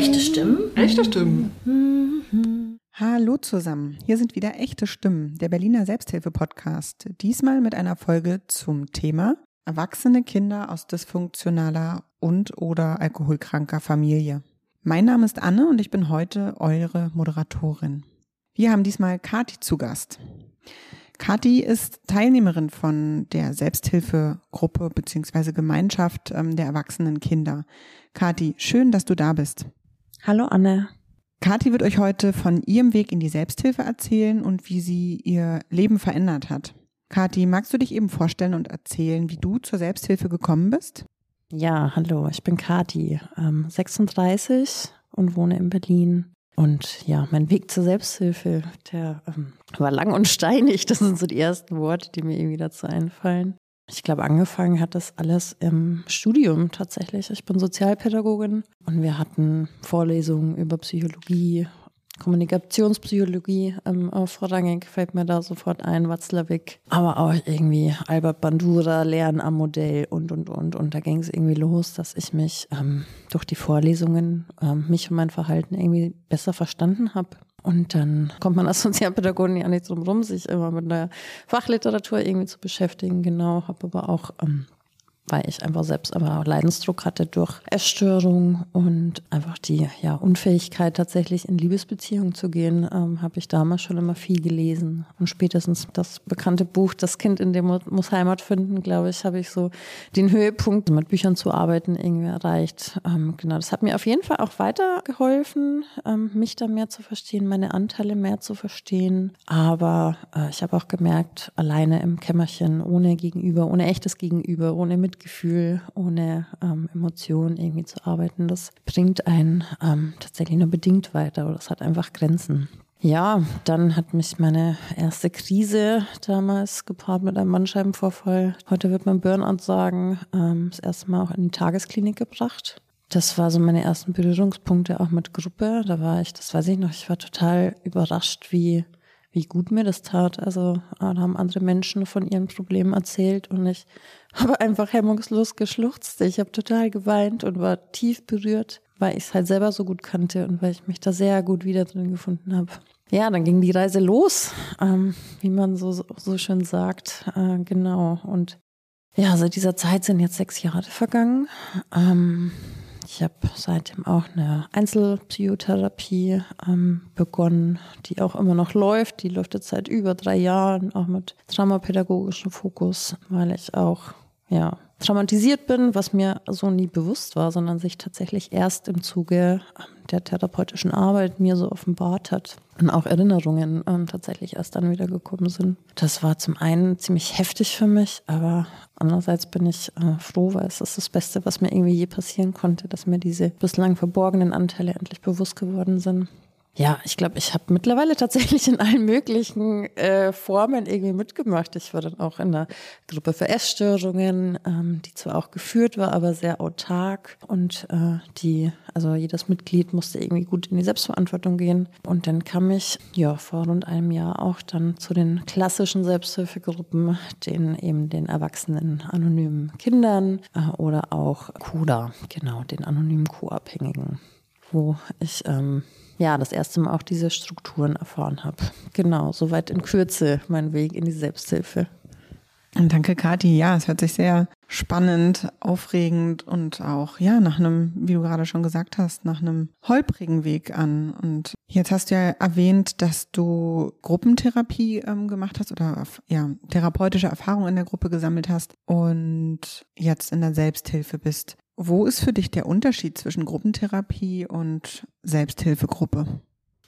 Echte Stimmen? Echte Stimmen. Hallo zusammen, hier sind wieder echte Stimmen, der Berliner Selbsthilfe-Podcast. Diesmal mit einer Folge zum Thema Erwachsene Kinder aus dysfunktionaler und oder alkoholkranker Familie. Mein Name ist Anne und ich bin heute eure Moderatorin. Wir haben diesmal Kati zu Gast. Kathi ist Teilnehmerin von der Selbsthilfegruppe bzw. Gemeinschaft ähm, der erwachsenen Kinder. Kathi, schön, dass du da bist. Hallo Anne. Kathi wird euch heute von ihrem Weg in die Selbsthilfe erzählen und wie sie ihr Leben verändert hat. Kathi, magst du dich eben vorstellen und erzählen, wie du zur Selbsthilfe gekommen bist? Ja, hallo, ich bin Kathi, ähm, 36 und wohne in Berlin. Und ja, mein Weg zur Selbsthilfe, der ähm, war lang und steinig. Das sind so die ersten Worte, die mir irgendwie dazu einfallen. Ich glaube, angefangen hat das alles im Studium tatsächlich. Ich bin Sozialpädagogin und wir hatten Vorlesungen über Psychologie Kommunikationspsychologie ähm, vorrangig fällt mir da sofort ein, Watzlawick, aber auch irgendwie Albert Bandura, Lernen am Modell und, und, und. Und da ging es irgendwie los, dass ich mich ähm, durch die Vorlesungen, ähm, mich und mein Verhalten irgendwie besser verstanden habe. Und dann kommt man als Sozialpädagogin ja nicht drum rum, sich immer mit der Fachliteratur irgendwie zu beschäftigen. Genau, habe aber auch ähm, weil ich einfach selbst aber Leidensdruck hatte durch Essstörung und einfach die ja, Unfähigkeit tatsächlich in Liebesbeziehungen zu gehen, ähm, habe ich damals schon immer viel gelesen. Und spätestens das bekannte Buch Das Kind in dem muss Heimat finden, glaube ich, habe ich so den Höhepunkt mit Büchern zu arbeiten irgendwie erreicht. Ähm, genau, das hat mir auf jeden Fall auch weitergeholfen, ähm, mich da mehr zu verstehen, meine Anteile mehr zu verstehen. Aber äh, ich habe auch gemerkt, alleine im Kämmerchen, ohne Gegenüber, ohne echtes Gegenüber, ohne Mitgefühl, Mitgefühl, ohne ähm, Emotionen irgendwie zu arbeiten, das bringt einen ähm, tatsächlich nur bedingt weiter oder es hat einfach Grenzen. Ja, dann hat mich meine erste Krise damals gepaart mit einem Bandscheibenvorfall. Heute wird man Burnout sagen, ähm, das erste Mal auch in die Tagesklinik gebracht. Das war so meine ersten Berührungspunkte auch mit Gruppe. Da war ich, das weiß ich noch, ich war total überrascht, wie wie gut mir das tat. Also da haben andere Menschen von ihren Problemen erzählt und ich habe einfach hemmungslos geschluchzt. Ich habe total geweint und war tief berührt, weil ich es halt selber so gut kannte und weil ich mich da sehr gut wieder drin gefunden habe. Ja, dann ging die Reise los, ähm, wie man so, so schön sagt. Äh, genau. Und ja, seit dieser Zeit sind jetzt sechs Jahre vergangen. Ähm, ich habe seitdem auch eine Einzelpsychotherapie ähm, begonnen, die auch immer noch läuft. Die läuft jetzt seit über drei Jahren, auch mit traumapädagogischem Fokus, weil ich auch ja, traumatisiert bin, was mir so nie bewusst war, sondern sich tatsächlich erst im Zuge ähm, der therapeutischen Arbeit mir so offenbart hat und auch Erinnerungen ähm, tatsächlich erst dann wieder gekommen sind. Das war zum einen ziemlich heftig für mich, aber andererseits bin ich äh, froh, weil es ist das Beste, was mir irgendwie je passieren konnte, dass mir diese bislang verborgenen Anteile endlich bewusst geworden sind. Ja, ich glaube, ich habe mittlerweile tatsächlich in allen möglichen äh, Formen irgendwie mitgemacht. Ich war dann auch in einer Gruppe für Essstörungen, ähm, die zwar auch geführt war, aber sehr autark und äh, die, also jedes Mitglied musste irgendwie gut in die Selbstverantwortung gehen. Und dann kam ich ja vor rund einem Jahr auch dann zu den klassischen Selbsthilfegruppen, den eben den erwachsenen anonymen Kindern äh, oder auch CUDA, genau, den anonymen Co-Abhängigen, wo ich ähm, ja, das erste Mal auch diese Strukturen erfahren habe. Genau, soweit in Kürze mein Weg in die Selbsthilfe. Und danke, Kathi. Ja, es hört sich sehr spannend, aufregend und auch, ja, nach einem, wie du gerade schon gesagt hast, nach einem holprigen Weg an. Und jetzt hast du ja erwähnt, dass du Gruppentherapie ähm, gemacht hast oder ja, therapeutische Erfahrungen in der Gruppe gesammelt hast und jetzt in der Selbsthilfe bist. Wo ist für dich der Unterschied zwischen Gruppentherapie und Selbsthilfegruppe?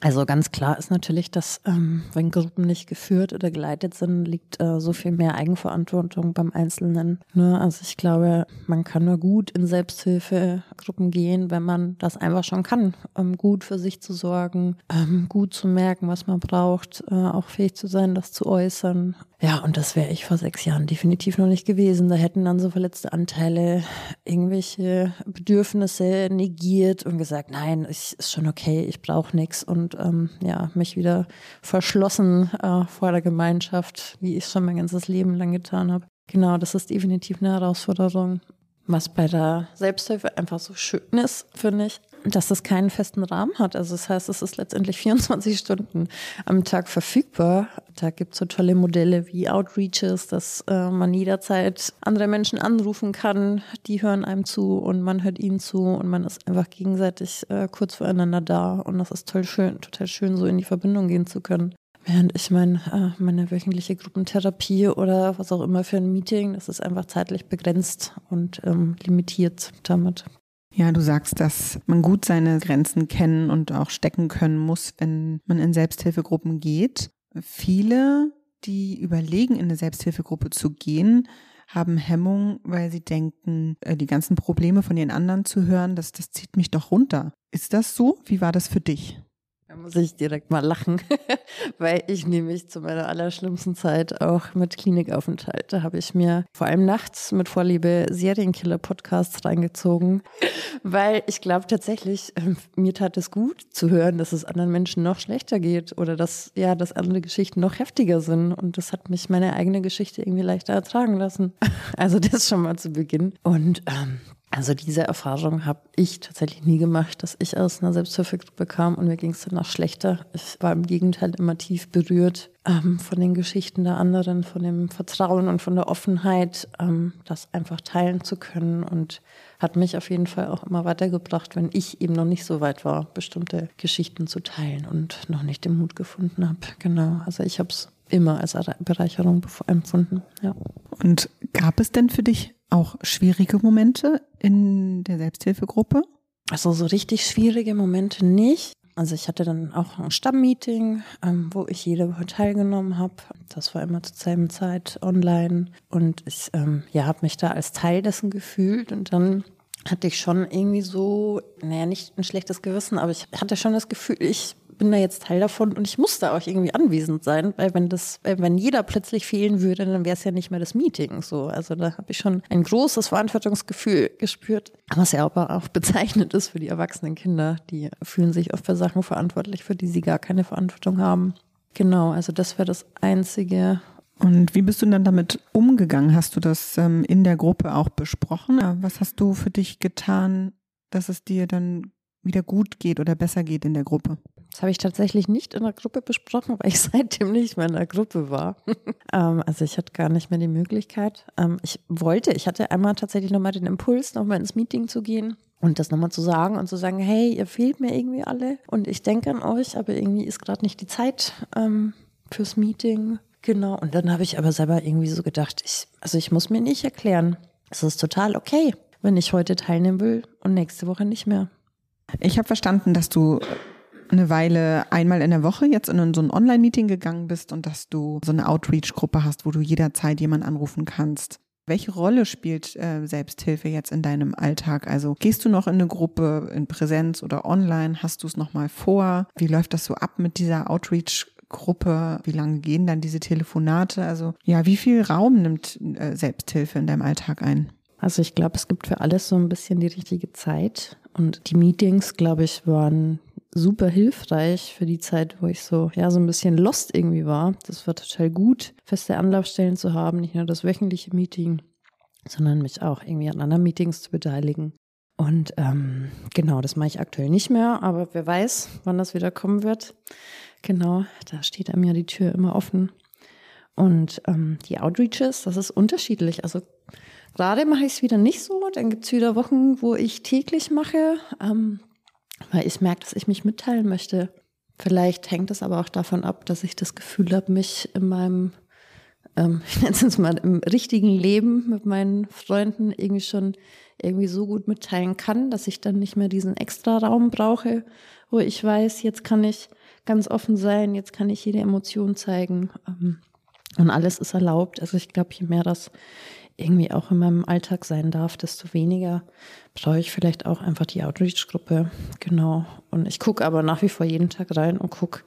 Also ganz klar ist natürlich, dass ähm, wenn Gruppen nicht geführt oder geleitet sind, liegt äh, so viel mehr Eigenverantwortung beim Einzelnen. Ne? Also ich glaube, man kann nur gut in Selbsthilfegruppen gehen, wenn man das einfach schon kann, um gut für sich zu sorgen, ähm, gut zu merken, was man braucht, äh, auch fähig zu sein, das zu äußern. Ja, und das wäre ich vor sechs Jahren definitiv noch nicht gewesen. Da hätten dann so verletzte Anteile irgendwelche Bedürfnisse negiert und gesagt, nein, ich, ist schon okay, ich brauche nichts und ähm, ja, mich wieder verschlossen äh, vor der Gemeinschaft, wie ich es schon mein ganzes Leben lang getan habe. Genau, das ist definitiv eine Herausforderung. Was bei der Selbsthilfe einfach so schön ist, finde ich, dass es keinen festen Rahmen hat. Also das heißt, es ist letztendlich 24 Stunden am Tag verfügbar. Da gibt es so tolle Modelle wie Outreaches, dass äh, man jederzeit andere Menschen anrufen kann, die hören einem zu und man hört ihnen zu und man ist einfach gegenseitig äh, kurz voreinander da und das ist toll schön, total schön, so in die Verbindung gehen zu können. Während ich mein, äh, meine wöchentliche Gruppentherapie oder was auch immer für ein Meeting, das ist einfach zeitlich begrenzt und ähm, limitiert damit. Ja, du sagst, dass man gut seine Grenzen kennen und auch stecken können muss, wenn man in Selbsthilfegruppen geht. Viele, die überlegen, in eine Selbsthilfegruppe zu gehen, haben Hemmung, weil sie denken, äh, die ganzen Probleme von den anderen zu hören, das, das zieht mich doch runter. Ist das so? Wie war das für dich? Da muss ich direkt mal lachen, weil ich nämlich zu meiner allerschlimmsten Zeit auch mit Klinikaufenthalt, da habe ich mir vor allem nachts mit Vorliebe Serienkiller-Podcasts reingezogen, weil ich glaube tatsächlich, äh, mir tat es gut zu hören, dass es anderen Menschen noch schlechter geht oder dass, ja, dass andere Geschichten noch heftiger sind und das hat mich meine eigene Geschichte irgendwie leichter ertragen lassen. Also das schon mal zu Beginn. Und ähm, also diese Erfahrung habe ich tatsächlich nie gemacht, dass ich aus einer Selbsthilfegruppe kam und mir ging es danach schlechter. Ich war im Gegenteil immer tief berührt ähm, von den Geschichten der anderen, von dem Vertrauen und von der Offenheit, ähm, das einfach teilen zu können und hat mich auf jeden Fall auch immer weitergebracht, wenn ich eben noch nicht so weit war, bestimmte Geschichten zu teilen und noch nicht den Mut gefunden habe. Genau, also ich habe es immer als Bereicherung empfunden. Ja. Und gab es denn für dich auch schwierige Momente in der Selbsthilfegruppe? Also so richtig schwierige Momente nicht. Also ich hatte dann auch ein Stammmeeting, ähm, wo ich jede Woche teilgenommen habe. Das war immer zur selben Zeit online und ich ähm, ja, habe mich da als Teil dessen gefühlt und dann hatte ich schon irgendwie so, naja, nicht ein schlechtes Gewissen, aber ich hatte schon das Gefühl, ich bin da jetzt Teil davon und ich muss da auch irgendwie anwesend sein, weil wenn das, wenn jeder plötzlich fehlen würde, dann wäre es ja nicht mehr das Meeting so. Also da habe ich schon ein großes Verantwortungsgefühl gespürt, was ja aber auch bezeichnet ist für die erwachsenen Kinder. Die fühlen sich oft für Sachen verantwortlich, für die sie gar keine Verantwortung haben. Genau, also das wäre das Einzige, und wie bist du dann damit umgegangen? Hast du das ähm, in der Gruppe auch besprochen? Was hast du für dich getan, dass es dir dann wieder gut geht oder besser geht in der Gruppe? Das habe ich tatsächlich nicht in der Gruppe besprochen, weil ich seitdem nicht mehr in der Gruppe war. ähm, also ich hatte gar nicht mehr die Möglichkeit. Ähm, ich wollte, ich hatte einmal tatsächlich nochmal den Impuls, nochmal ins Meeting zu gehen und das nochmal zu sagen und zu sagen, hey, ihr fehlt mir irgendwie alle und ich denke an euch, aber irgendwie ist gerade nicht die Zeit ähm, fürs Meeting. Genau. Und dann habe ich aber selber irgendwie so gedacht, ich, also ich muss mir nicht erklären. Es ist total okay, wenn ich heute teilnehmen will und nächste Woche nicht mehr. Ich habe verstanden, dass du eine Weile einmal in der Woche jetzt in so ein Online-Meeting gegangen bist und dass du so eine Outreach-Gruppe hast, wo du jederzeit jemanden anrufen kannst. Welche Rolle spielt äh, Selbsthilfe jetzt in deinem Alltag? Also gehst du noch in eine Gruppe in Präsenz oder online? Hast du es noch mal vor? Wie läuft das so ab mit dieser Outreach-Gruppe? Wie lange gehen dann diese Telefonate? Also ja, wie viel Raum nimmt äh, Selbsthilfe in deinem Alltag ein? Also ich glaube, es gibt für alles so ein bisschen die richtige Zeit. Und die Meetings, glaube ich, waren super hilfreich für die Zeit, wo ich so, ja, so ein bisschen lost irgendwie war. Das war total gut, feste Anlaufstellen zu haben, nicht nur das wöchentliche Meeting, sondern mich auch irgendwie an anderen Meetings zu beteiligen. Und ähm, genau, das mache ich aktuell nicht mehr, aber wer weiß, wann das wieder kommen wird. Genau, da steht einem ja die Tür immer offen. Und ähm, die Outreaches, das ist unterschiedlich. Also gerade mache ich es wieder nicht so. Dann gibt es wieder Wochen, wo ich täglich mache. Ähm, weil ich merke, dass ich mich mitteilen möchte. Vielleicht hängt es aber auch davon ab, dass ich das Gefühl habe, mich in meinem, ähm, ich nenne es jetzt mal, im richtigen Leben mit meinen Freunden irgendwie schon irgendwie so gut mitteilen kann, dass ich dann nicht mehr diesen extra Raum brauche, wo ich weiß, jetzt kann ich ganz offen sein, jetzt kann ich jede Emotion zeigen ähm, und alles ist erlaubt. Also ich glaube, je mehr das irgendwie auch in meinem Alltag sein darf, desto weniger brauche ich vielleicht auch einfach die Outreach-Gruppe. Genau. Und ich gucke aber nach wie vor jeden Tag rein und gucke,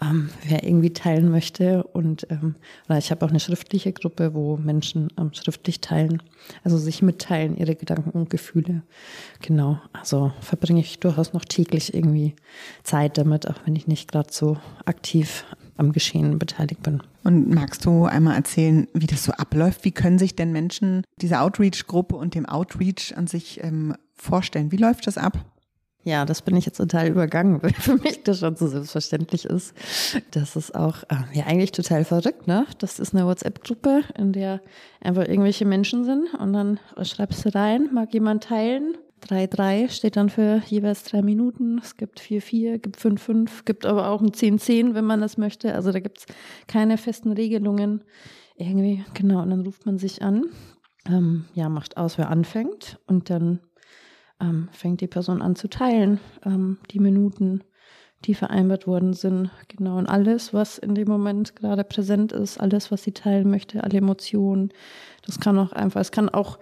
ähm, wer irgendwie teilen möchte. Und ähm, ich habe auch eine schriftliche Gruppe, wo Menschen ähm, schriftlich teilen, also sich mitteilen, ihre Gedanken und Gefühle. Genau. Also verbringe ich durchaus noch täglich irgendwie Zeit damit, auch wenn ich nicht gerade so aktiv am Geschehen beteiligt bin. Und magst du einmal erzählen, wie das so abläuft? Wie können sich denn Menschen diese Outreach-Gruppe und dem Outreach an sich ähm, vorstellen? Wie läuft das ab? Ja, das bin ich jetzt total übergangen, weil für mich das schon so selbstverständlich ist. Das ist auch äh, ja eigentlich total verrückt, ne? Das ist eine WhatsApp-Gruppe, in der einfach irgendwelche Menschen sind und dann schreibst du rein, mag jemand teilen? 3-3 steht dann für jeweils drei Minuten. Es gibt 4-4, gibt 5-5, gibt aber auch ein 10-10, wenn man das möchte. Also da gibt's keine festen Regelungen. Irgendwie, genau, und dann ruft man sich an, ähm, ja, macht aus, wer anfängt und dann ähm, fängt die Person an zu teilen, ähm, die Minuten, die vereinbart worden sind, genau, und alles, was in dem Moment gerade präsent ist, alles, was sie teilen möchte, alle Emotionen. Das kann auch einfach, es kann auch,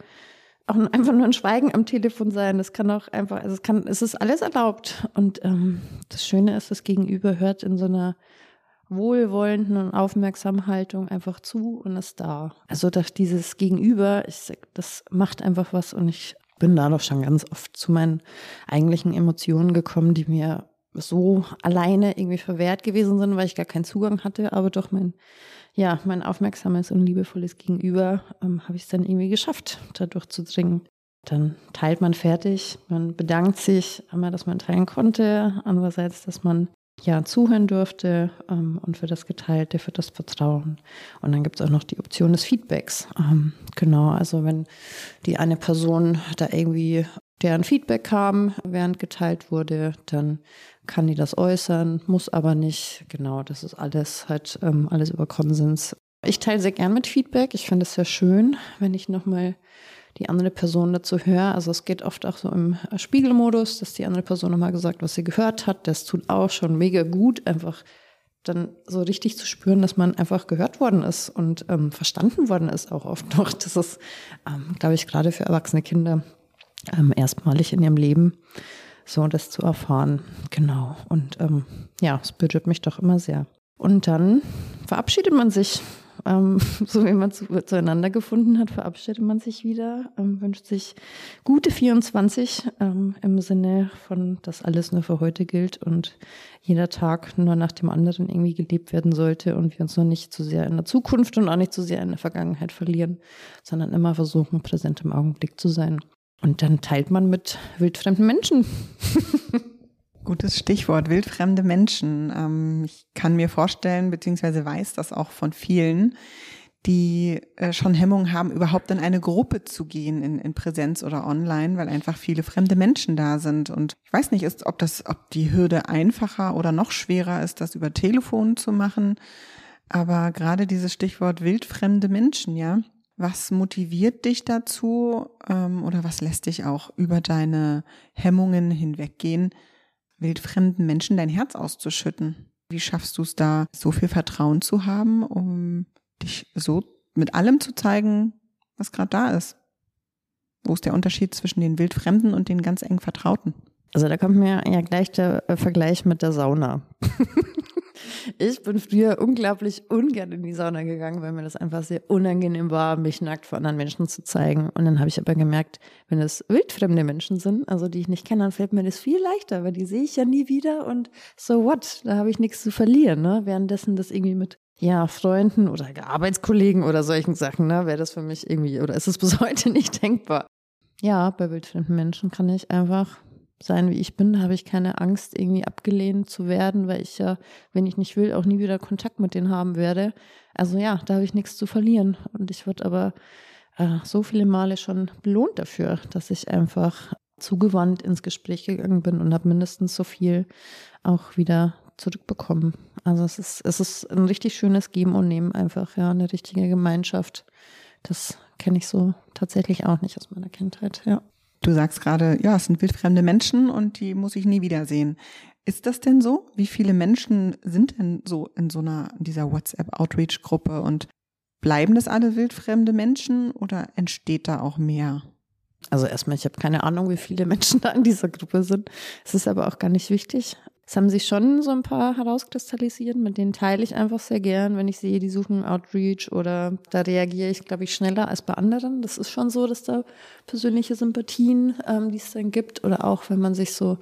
auch einfach nur ein Schweigen am Telefon sein. Es kann auch einfach, also es kann, es ist alles erlaubt. Und ähm, das Schöne ist, das Gegenüber hört in so einer wohlwollenden und aufmerksamen Haltung einfach zu und ist da. Also dass dieses Gegenüber, ich, das macht einfach was und ich bin da doch schon ganz oft zu meinen eigentlichen Emotionen gekommen, die mir so alleine irgendwie verwehrt gewesen sind, weil ich gar keinen Zugang hatte, aber doch mein, ja, mein aufmerksames und liebevolles Gegenüber ähm, habe ich es dann irgendwie geschafft, da durchzudringen. Dann teilt man fertig, man bedankt sich einmal, dass man teilen konnte, andererseits, dass man ja zuhören durfte ähm, und für das Geteilte, für das Vertrauen. Und dann gibt es auch noch die Option des Feedbacks. Ähm, genau, also wenn die eine Person da irgendwie deren Feedback kam, während geteilt wurde, dann kann die das äußern, muss aber nicht. Genau, das ist alles halt ähm, alles über Konsens. Ich teile sehr gern mit Feedback. Ich finde es sehr schön, wenn ich nochmal die andere Person dazu höre. Also es geht oft auch so im Spiegelmodus, dass die andere Person nochmal gesagt, was sie gehört hat. Das tut auch schon mega gut, einfach dann so richtig zu spüren, dass man einfach gehört worden ist und ähm, verstanden worden ist auch oft noch. Das ist, ähm, glaube ich, gerade für erwachsene Kinder ähm, erstmalig in ihrem Leben so das zu erfahren. Genau. Und ähm, ja, es berührt mich doch immer sehr. Und dann verabschiedet man sich ähm, so wie man zu, zueinander gefunden hat, verabschiedet man sich wieder, ähm, wünscht sich gute 24 ähm, im Sinne von, dass alles nur für heute gilt und jeder Tag nur nach dem anderen irgendwie gelebt werden sollte und wir uns nur nicht zu sehr in der Zukunft und auch nicht zu sehr in der Vergangenheit verlieren, sondern immer versuchen, präsent im Augenblick zu sein. Und dann teilt man mit wildfremden Menschen. Gutes Stichwort, wildfremde Menschen. Ähm, ich kann mir vorstellen, beziehungsweise weiß das auch von vielen, die äh, schon Hemmungen haben, überhaupt in eine Gruppe zu gehen, in, in Präsenz oder online, weil einfach viele fremde Menschen da sind. Und ich weiß nicht, ist, ob das, ob die Hürde einfacher oder noch schwerer ist, das über Telefon zu machen. Aber gerade dieses Stichwort wildfremde Menschen, ja. Was motiviert dich dazu ähm, oder was lässt dich auch über deine Hemmungen hinweggehen, wildfremden Menschen dein Herz auszuschütten? Wie schaffst du es da, so viel Vertrauen zu haben, um dich so mit allem zu zeigen, was gerade da ist? Wo ist der Unterschied zwischen den Wildfremden und den ganz eng Vertrauten? Also da kommt mir ja gleich der äh, Vergleich mit der Sauna. Ich bin früher unglaublich ungern in die Sauna gegangen, weil mir das einfach sehr unangenehm war, mich nackt vor anderen Menschen zu zeigen. Und dann habe ich aber gemerkt, wenn es wildfremde Menschen sind, also die ich nicht kenne, dann fällt mir das viel leichter, weil die sehe ich ja nie wieder und so what, da habe ich nichts zu verlieren. Ne? Währenddessen das irgendwie mit ja, Freunden oder Arbeitskollegen oder solchen Sachen, ne, wäre das für mich irgendwie, oder ist es bis heute nicht denkbar. Ja, bei wildfremden Menschen kann ich einfach sein, wie ich bin, habe ich keine Angst, irgendwie abgelehnt zu werden, weil ich ja, wenn ich nicht will, auch nie wieder Kontakt mit denen haben werde. Also ja, da habe ich nichts zu verlieren. Und ich wurde aber äh, so viele Male schon belohnt dafür, dass ich einfach zugewandt ins Gespräch gegangen bin und habe mindestens so viel auch wieder zurückbekommen. Also es ist, es ist ein richtig schönes Geben und Nehmen einfach, ja, eine richtige Gemeinschaft. Das kenne ich so tatsächlich auch nicht aus meiner Kindheit, ja. Du sagst gerade, ja, es sind wildfremde Menschen und die muss ich nie wiedersehen. Ist das denn so? Wie viele Menschen sind denn so in so einer, in dieser WhatsApp-Outreach-Gruppe und bleiben das alle wildfremde Menschen oder entsteht da auch mehr? Also erstmal, ich habe keine Ahnung, wie viele Menschen da in dieser Gruppe sind. Es ist aber auch gar nicht wichtig. Es haben sich schon so ein paar herauskristallisiert, mit denen teile ich einfach sehr gern, wenn ich sehe, die suchen Outreach oder da reagiere ich, glaube ich, schneller als bei anderen. Das ist schon so, dass da persönliche Sympathien, ähm, die es dann gibt oder auch, wenn man sich so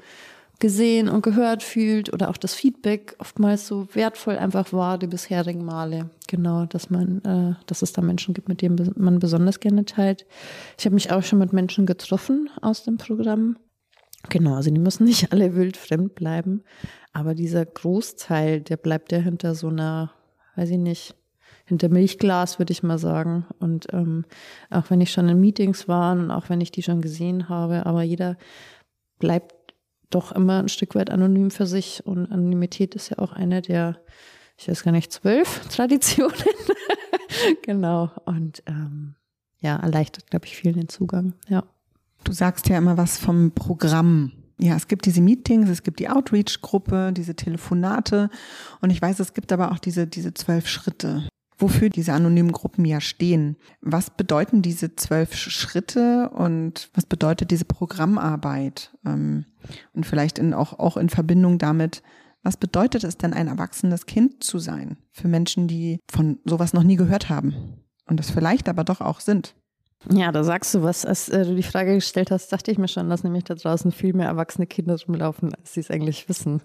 gesehen und gehört fühlt oder auch das Feedback oftmals so wertvoll einfach war die bisherigen Male. Genau, dass man, äh, dass es da Menschen gibt, mit denen man besonders gerne teilt. Ich habe mich auch schon mit Menschen getroffen aus dem Programm Genau, also die müssen nicht alle wild fremd bleiben, aber dieser Großteil, der bleibt ja hinter so einer, weiß ich nicht, hinter Milchglas, würde ich mal sagen. Und ähm, auch wenn ich schon in Meetings war und auch wenn ich die schon gesehen habe, aber jeder bleibt doch immer ein Stück weit anonym für sich. Und Anonymität ist ja auch eine der, ich weiß gar nicht, zwölf Traditionen. genau. Und ähm, ja, erleichtert, glaube ich, vielen den Zugang. Ja. Du sagst ja immer was vom Programm. Ja, es gibt diese Meetings, es gibt die Outreach-Gruppe, diese Telefonate und ich weiß, es gibt aber auch diese, diese zwölf Schritte, wofür diese anonymen Gruppen ja stehen. Was bedeuten diese zwölf Schritte und was bedeutet diese Programmarbeit? Ähm, und vielleicht in, auch, auch in Verbindung damit, was bedeutet es denn, ein erwachsenes Kind zu sein für Menschen, die von sowas noch nie gehört haben und es vielleicht aber doch auch sind? Ja, da sagst du was. Als äh, du die Frage gestellt hast, dachte ich mir schon, dass nämlich da draußen viel mehr erwachsene Kinder rumlaufen, als sie es eigentlich wissen.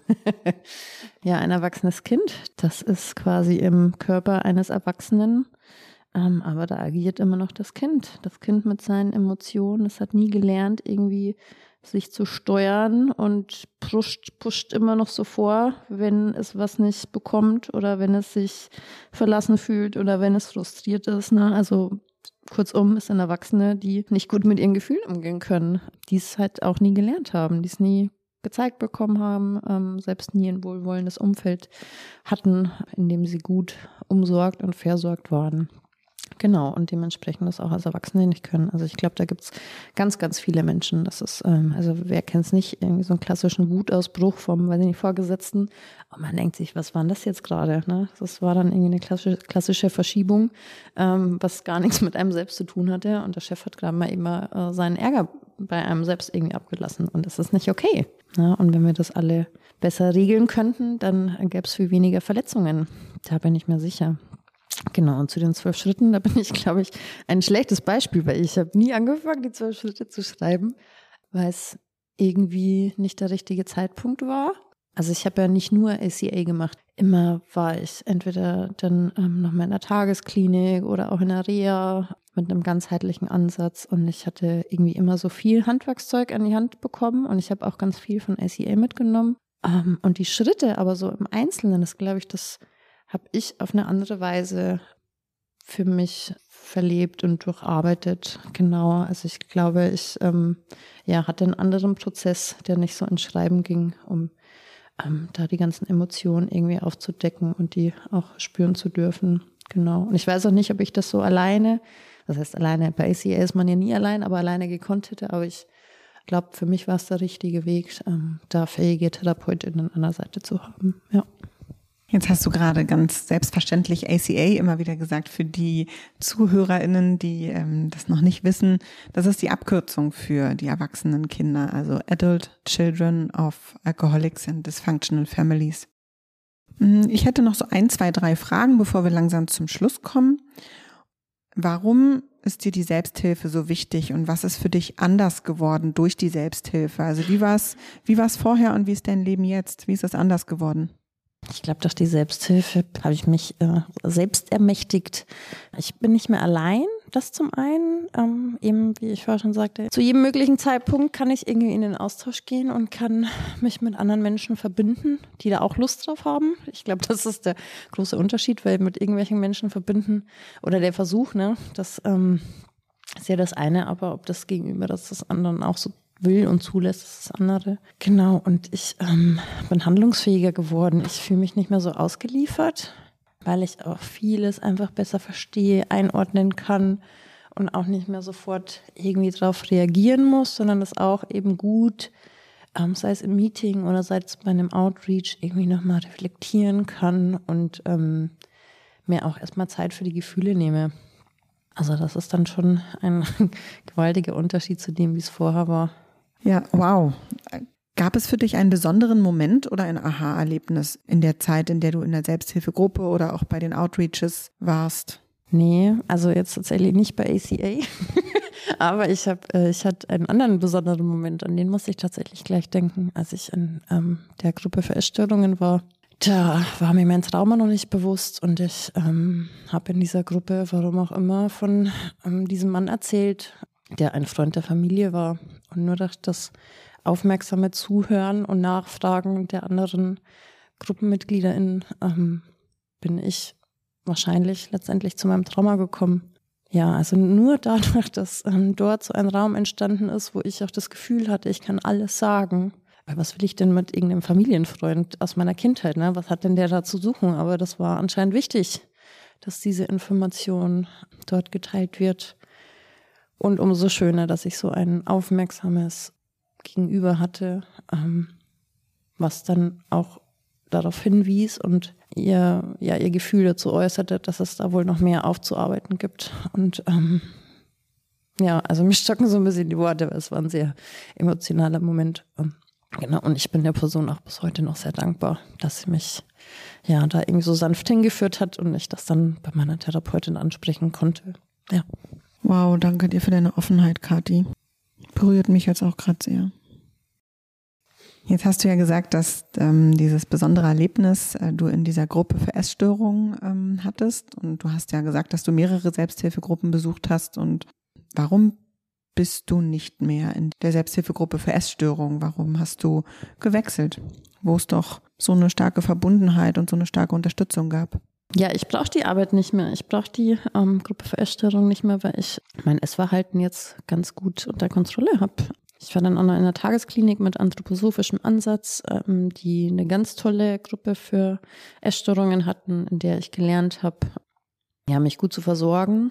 ja, ein erwachsenes Kind, das ist quasi im Körper eines Erwachsenen. Ähm, aber da agiert immer noch das Kind. Das Kind mit seinen Emotionen. Es hat nie gelernt, irgendwie sich zu steuern und pusht, pusht immer noch so vor, wenn es was nicht bekommt oder wenn es sich verlassen fühlt oder wenn es frustriert ist. Ne? Also Kurzum, es sind Erwachsene, die nicht gut mit ihren Gefühlen umgehen können, die es halt auch nie gelernt haben, die es nie gezeigt bekommen haben, ähm, selbst nie ein wohlwollendes Umfeld hatten, in dem sie gut umsorgt und versorgt waren. Genau, und dementsprechend das auch als Erwachsene nicht können. Also ich glaube, da gibt es ganz, ganz viele Menschen. Das ist, ähm, also wer kennt es nicht, irgendwie so einen klassischen Wutausbruch vom, weiß ich nicht, Vorgesetzten. Und man denkt sich, was war denn das jetzt gerade? Ne? Das war dann irgendwie eine klassische, klassische Verschiebung, ähm, was gar nichts mit einem selbst zu tun hatte. Und der Chef hat gerade mal immer äh, seinen Ärger bei einem selbst irgendwie abgelassen. Und das ist nicht okay. Ne? Und wenn wir das alle besser regeln könnten, dann gäbe es viel weniger Verletzungen. Da bin ich mir sicher. Genau, und zu den zwölf Schritten, da bin ich, glaube ich, ein schlechtes Beispiel, weil ich habe nie angefangen, die zwölf Schritte zu schreiben, weil es irgendwie nicht der richtige Zeitpunkt war. Also ich habe ja nicht nur ACA gemacht. Immer war ich entweder dann ähm, noch mal in der Tagesklinik oder auch in der Reha mit einem ganzheitlichen Ansatz. Und ich hatte irgendwie immer so viel Handwerkszeug an die Hand bekommen und ich habe auch ganz viel von ACA mitgenommen. Ähm, und die Schritte aber so im Einzelnen, das glaube ich, das habe ich auf eine andere Weise für mich verlebt und durcharbeitet. Genau, also ich glaube, ich ähm, ja, hatte einen anderen Prozess, der nicht so ins Schreiben ging, um ähm, da die ganzen Emotionen irgendwie aufzudecken und die auch spüren zu dürfen. Genau. Und ich weiß auch nicht, ob ich das so alleine, das heißt alleine, bei ACA ist man ja nie allein, aber alleine gekonnt hätte, aber ich glaube, für mich war es der richtige Weg, ähm, da fähige TherapeutInnen an der Seite zu haben. Ja. Jetzt hast du gerade ganz selbstverständlich ACA immer wieder gesagt für die ZuhörerInnen, die ähm, das noch nicht wissen. Das ist die Abkürzung für die erwachsenen Kinder, also Adult Children of Alcoholics and Dysfunctional Families. Hm, ich hätte noch so ein, zwei, drei Fragen, bevor wir langsam zum Schluss kommen. Warum ist dir die Selbsthilfe so wichtig und was ist für dich anders geworden durch die Selbsthilfe? Also wie war es wie war's vorher und wie ist dein Leben jetzt? Wie ist es anders geworden? Ich glaube, durch die Selbsthilfe habe ich mich äh, selbst ermächtigt. Ich bin nicht mehr allein, das zum einen. Ähm, eben, wie ich vorher schon sagte, zu jedem möglichen Zeitpunkt kann ich irgendwie in den Austausch gehen und kann mich mit anderen Menschen verbinden, die da auch Lust drauf haben. Ich glaube, das ist der große Unterschied, weil mit irgendwelchen Menschen verbinden oder der Versuch, ne, das ähm, ist ja das eine, aber ob das Gegenüber das das anderen auch so will und zulässt, ist das andere. Genau, und ich ähm, bin handlungsfähiger geworden. Ich fühle mich nicht mehr so ausgeliefert, weil ich auch vieles einfach besser verstehe, einordnen kann und auch nicht mehr sofort irgendwie darauf reagieren muss, sondern das auch eben gut, ähm, sei es im Meeting oder sei es bei einem Outreach, irgendwie nochmal reflektieren kann und ähm, mir auch erstmal Zeit für die Gefühle nehme. Also das ist dann schon ein gewaltiger Unterschied zu dem, wie es vorher war. Ja, wow. Gab es für dich einen besonderen Moment oder ein Aha-Erlebnis in der Zeit, in der du in der Selbsthilfegruppe oder auch bei den Outreaches warst? Nee, also jetzt tatsächlich nicht bei ACA. Aber ich habe, äh, ich hatte einen anderen besonderen Moment, an den muss ich tatsächlich gleich denken, als ich in ähm, der Gruppe für Essstörungen war. Da war mir mein Trauma noch nicht bewusst und ich ähm, habe in dieser Gruppe, warum auch immer, von ähm, diesem Mann erzählt, der ein Freund der Familie war. Und nur durch das aufmerksame Zuhören und Nachfragen der anderen GruppenmitgliederInnen ähm, bin ich wahrscheinlich letztendlich zu meinem Trauma gekommen. Ja, also nur dadurch, dass ähm, dort so ein Raum entstanden ist, wo ich auch das Gefühl hatte, ich kann alles sagen. Weil was will ich denn mit irgendeinem Familienfreund aus meiner Kindheit, ne? Was hat denn der da zu suchen? Aber das war anscheinend wichtig, dass diese Information dort geteilt wird. Und umso schöner, dass ich so ein aufmerksames Gegenüber hatte, ähm, was dann auch darauf hinwies und ihr, ja, ihr Gefühl dazu äußerte, dass es da wohl noch mehr aufzuarbeiten gibt. Und ähm, ja, also mich stocken so ein bisschen die Worte, weil es war ein sehr emotionaler Moment. Ähm, genau, und ich bin der Person auch bis heute noch sehr dankbar, dass sie mich ja da irgendwie so sanft hingeführt hat und ich das dann bei meiner Therapeutin ansprechen konnte. Ja. Wow, danke dir für deine Offenheit, Kathi. Berührt mich jetzt auch gerade sehr. Jetzt hast du ja gesagt, dass ähm, dieses besondere Erlebnis äh, du in dieser Gruppe für Essstörungen ähm, hattest. Und du hast ja gesagt, dass du mehrere Selbsthilfegruppen besucht hast. Und warum bist du nicht mehr in der Selbsthilfegruppe für Essstörungen? Warum hast du gewechselt, wo es doch so eine starke Verbundenheit und so eine starke Unterstützung gab? Ja, ich brauche die Arbeit nicht mehr. Ich brauche die ähm, Gruppe für Essstörungen nicht mehr, weil ich mein Essverhalten jetzt ganz gut unter Kontrolle habe. Ich war dann auch noch in einer Tagesklinik mit anthroposophischem Ansatz, ähm, die eine ganz tolle Gruppe für Essstörungen hatten, in der ich gelernt habe, ja, mich gut zu versorgen,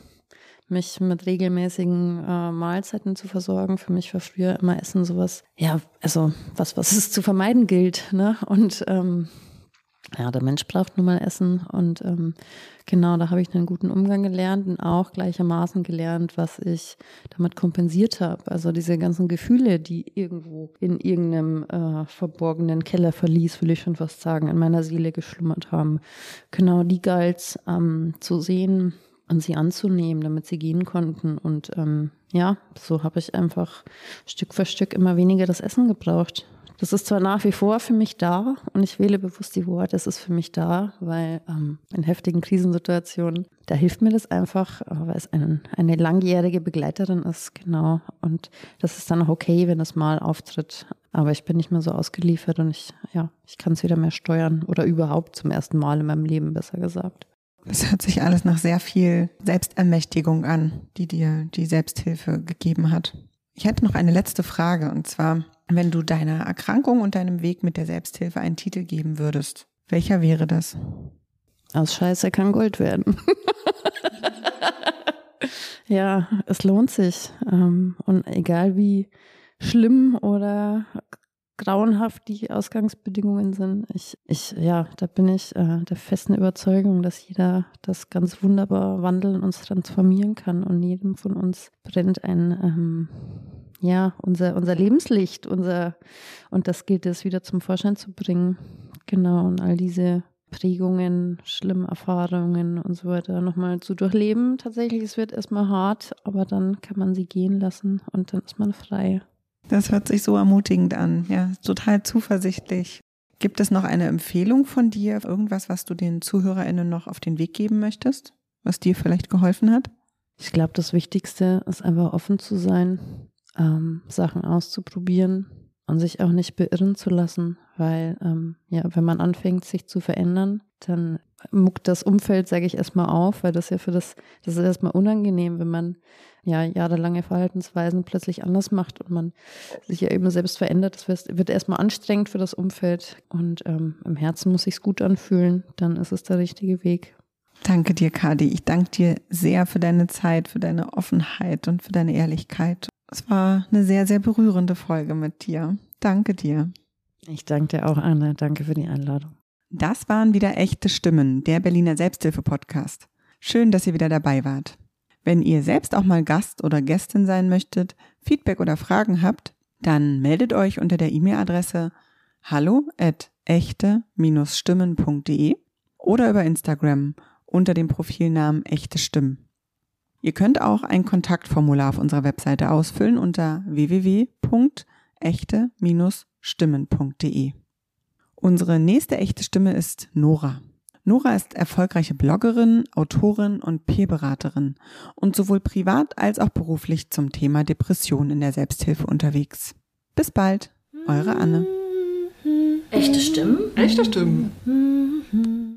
mich mit regelmäßigen äh, Mahlzeiten zu versorgen. Für mich war früher immer Essen sowas, ja, also was, was es zu vermeiden gilt. Ne? Und ähm, ja, der Mensch braucht nun mal Essen und ähm, genau, da habe ich einen guten Umgang gelernt und auch gleichermaßen gelernt, was ich damit kompensiert habe. Also diese ganzen Gefühle, die irgendwo in irgendeinem äh, verborgenen Kellerverlies, will ich schon fast sagen, in meiner Seele geschlummert haben. Genau, die galt ähm, zu sehen und sie anzunehmen, damit sie gehen konnten. Und ähm, ja, so habe ich einfach Stück für Stück immer weniger das Essen gebraucht. Das ist zwar nach wie vor für mich da und ich wähle bewusst die Worte, es ist für mich da, weil ähm, in heftigen Krisensituationen, da hilft mir das einfach, weil es ein, eine langjährige Begleiterin ist, genau. Und das ist dann auch okay, wenn es mal auftritt. Aber ich bin nicht mehr so ausgeliefert und ich, ja, ich kann es wieder mehr steuern oder überhaupt zum ersten Mal in meinem Leben, besser gesagt. Es hört sich alles nach sehr viel Selbstermächtigung an, die dir die Selbsthilfe gegeben hat. Ich hätte noch eine letzte Frage und zwar, wenn du deiner Erkrankung und deinem Weg mit der Selbsthilfe einen Titel geben würdest, welcher wäre das? Aus Scheiße kann Gold werden. ja, es lohnt sich. Ähm, und egal wie schlimm oder grauenhaft die Ausgangsbedingungen sind, ich, ich, ja, da bin ich äh, der festen Überzeugung, dass jeder das ganz wunderbar wandeln und transformieren kann und jedem von uns brennt ein ähm, ja, unser, unser Lebenslicht, unser, und das gilt es wieder zum Vorschein zu bringen. Genau, und all diese Prägungen, schlimme Erfahrungen und so weiter nochmal zu durchleben. Tatsächlich, es wird erstmal hart, aber dann kann man sie gehen lassen und dann ist man frei. Das hört sich so ermutigend an, ja, total zuversichtlich. Gibt es noch eine Empfehlung von dir, irgendwas, was du den ZuhörerInnen noch auf den Weg geben möchtest, was dir vielleicht geholfen hat? Ich glaube, das Wichtigste ist einfach offen zu sein ähm, Sachen auszuprobieren und sich auch nicht beirren zu lassen, weil ähm, ja, wenn man anfängt, sich zu verändern, dann muckt das Umfeld, sage ich erstmal auf, weil das ja für das, das ist erstmal unangenehm, wenn man ja jahrelange Verhaltensweisen plötzlich anders macht und man sich ja eben selbst verändert. Das wird, erstmal anstrengend für das Umfeld und ähm, im Herzen muss sich's gut anfühlen, dann ist es der richtige Weg. Danke dir, Kadi. Ich danke dir sehr für deine Zeit, für deine Offenheit und für deine Ehrlichkeit. Es war eine sehr, sehr berührende Folge mit dir. Danke dir. Ich danke dir auch, Anne. Danke für die Einladung. Das waren wieder echte Stimmen, der Berliner Selbsthilfe-Podcast. Schön, dass ihr wieder dabei wart. Wenn ihr selbst auch mal Gast oder Gästin sein möchtet, Feedback oder Fragen habt, dann meldet euch unter der E-Mail-Adresse hallo at echte-stimmen.de oder über Instagram unter dem Profilnamen echte Stimmen. Ihr könnt auch ein Kontaktformular auf unserer Webseite ausfüllen unter www.echte-stimmen.de. Unsere nächste echte Stimme ist Nora. Nora ist erfolgreiche Bloggerin, Autorin und Peerberaterin und sowohl privat als auch beruflich zum Thema Depression in der Selbsthilfe unterwegs. Bis bald! Eure Anne. Echte Stimmen? Echte Stimmen.